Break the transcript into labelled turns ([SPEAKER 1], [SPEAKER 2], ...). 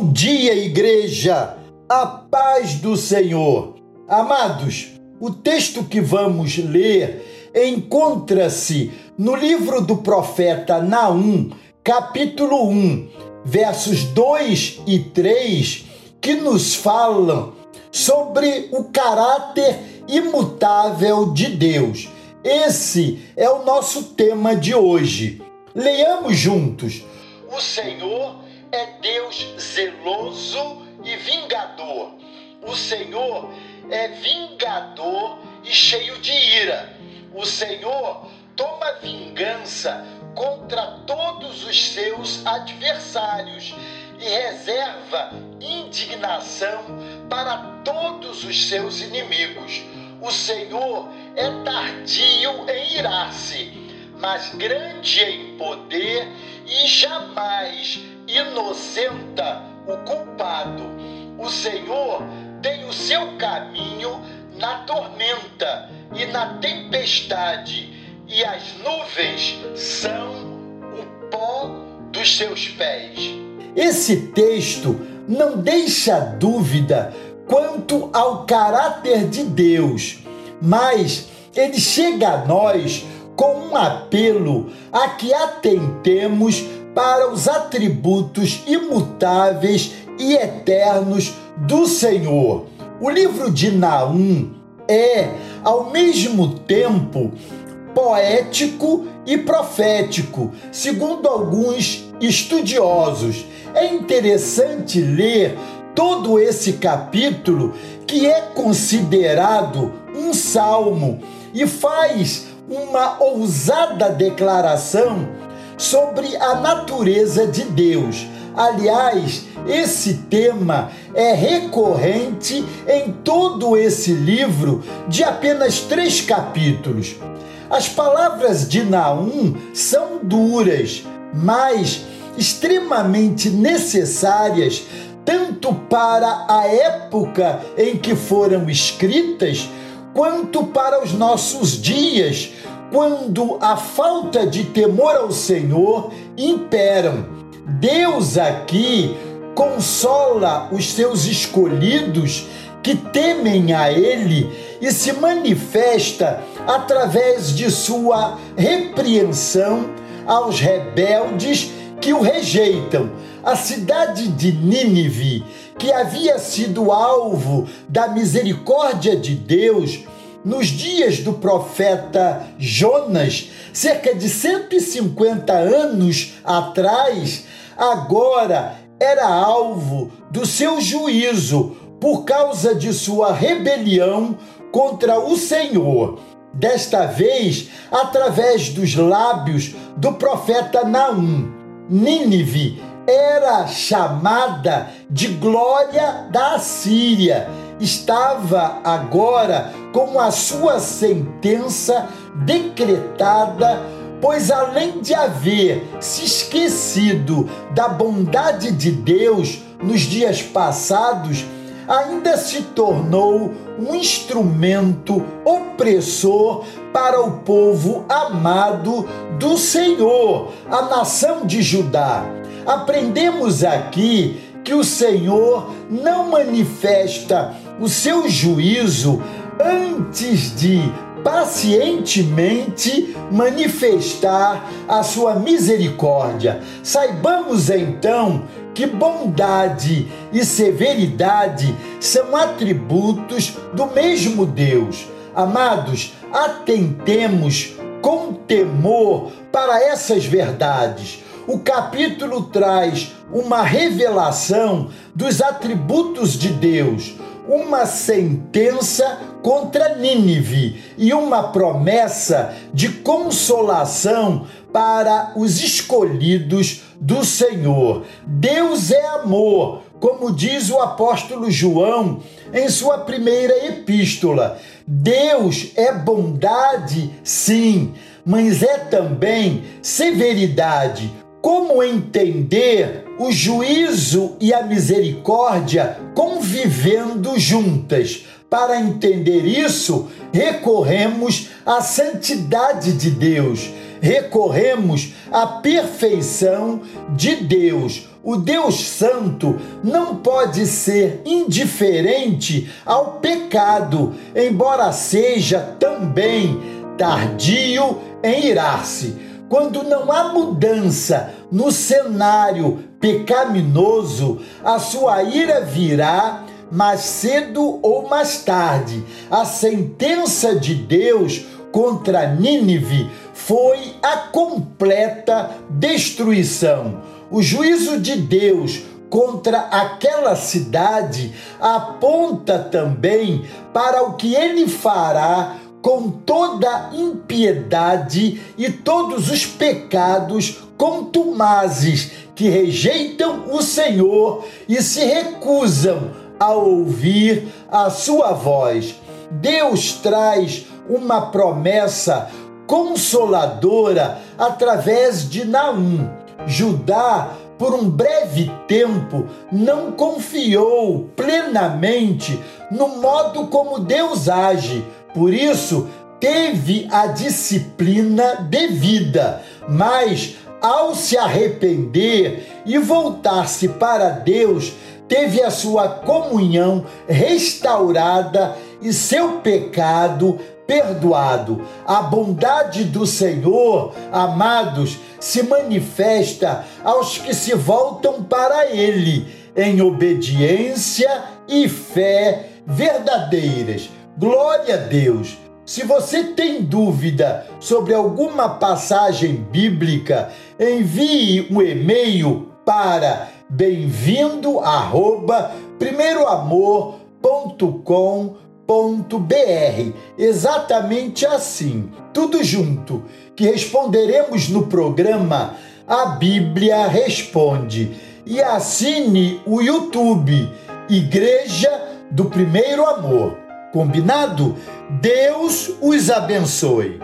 [SPEAKER 1] Bom dia, igreja! A paz do Senhor. Amados, o texto que vamos ler encontra-se no livro do profeta Naum, capítulo 1, versos 2 e 3, que nos falam sobre o caráter imutável de Deus. Esse é o nosso tema de hoje. Leiamos juntos. O Senhor é Deus zeloso e vingador. O Senhor é vingador e cheio de ira. O Senhor toma vingança contra todos os seus adversários e reserva indignação para todos os seus inimigos. O Senhor é tardio em irar-se, mas grande em poder e jamais inocenta o culpado. O Senhor tem o seu caminho na tormenta e na tempestade, e as nuvens são o pó dos seus pés. Esse texto não deixa dúvida quanto ao caráter de Deus, mas ele chega a nós com um apelo a que atentemos para os atributos imutáveis e eternos do Senhor. O livro de Naum é, ao mesmo tempo, poético e profético, segundo alguns estudiosos. É interessante ler todo esse capítulo, que é considerado um salmo, e faz uma ousada declaração sobre a natureza de Deus. Aliás, esse tema é recorrente em todo esse livro de apenas três capítulos. As palavras de Naum são duras, mas extremamente necessárias tanto para a época em que foram escritas, quanto para os nossos dias, quando a falta de temor ao Senhor imperam. Deus aqui consola os seus escolhidos que temem a Ele e se manifesta através de sua repreensão aos rebeldes que o rejeitam. A cidade de Nínive, que havia sido alvo da misericórdia de Deus, nos dias do profeta Jonas, cerca de 150 anos atrás, agora era alvo do seu juízo por causa de sua rebelião contra o Senhor. Desta vez, através dos lábios do profeta Naum. Nínive era chamada de glória da Assíria estava agora com a sua sentença decretada, pois além de haver se esquecido da bondade de Deus nos dias passados, ainda se tornou um instrumento opressor para o povo amado do Senhor, a nação de Judá. Aprendemos aqui que o Senhor não manifesta o seu juízo antes de pacientemente manifestar a sua misericórdia. Saibamos então que bondade e severidade são atributos do mesmo Deus. Amados, atentemos com temor para essas verdades. O capítulo traz uma revelação dos atributos de Deus, uma sentença contra Nínive e uma promessa de consolação para os escolhidos do Senhor. Deus é amor, como diz o apóstolo João em sua primeira epístola. Deus é bondade, sim, mas é também severidade. Como entender o juízo e a misericórdia convivendo juntas? Para entender isso, recorremos à santidade de Deus. recorremos à perfeição de Deus. O Deus Santo não pode ser indiferente ao pecado, embora seja também tardio em irar-se. Quando não há mudança no cenário pecaminoso, a sua ira virá mais cedo ou mais tarde. A sentença de Deus contra Nínive foi a completa destruição. O juízo de Deus contra aquela cidade aponta também para o que ele fará com toda impiedade e todos os pecados contumazes que rejeitam o Senhor e se recusam a ouvir a sua voz. Deus traz uma promessa consoladora através de Naum. Judá, por um breve tempo, não confiou plenamente no modo como Deus age. Por isso, teve a disciplina devida, mas ao se arrepender e voltar-se para Deus, teve a sua comunhão restaurada e seu pecado perdoado. A bondade do Senhor, amados, se manifesta aos que se voltam para Ele em obediência e fé verdadeiras. Glória a Deus! Se você tem dúvida sobre alguma passagem bíblica, envie um e-mail para bem-vindo arroba primeiroamor.com.br. Exatamente assim, tudo junto, que responderemos no programa A Bíblia Responde. E assine o YouTube Igreja do Primeiro Amor. Combinado? Deus os abençoe.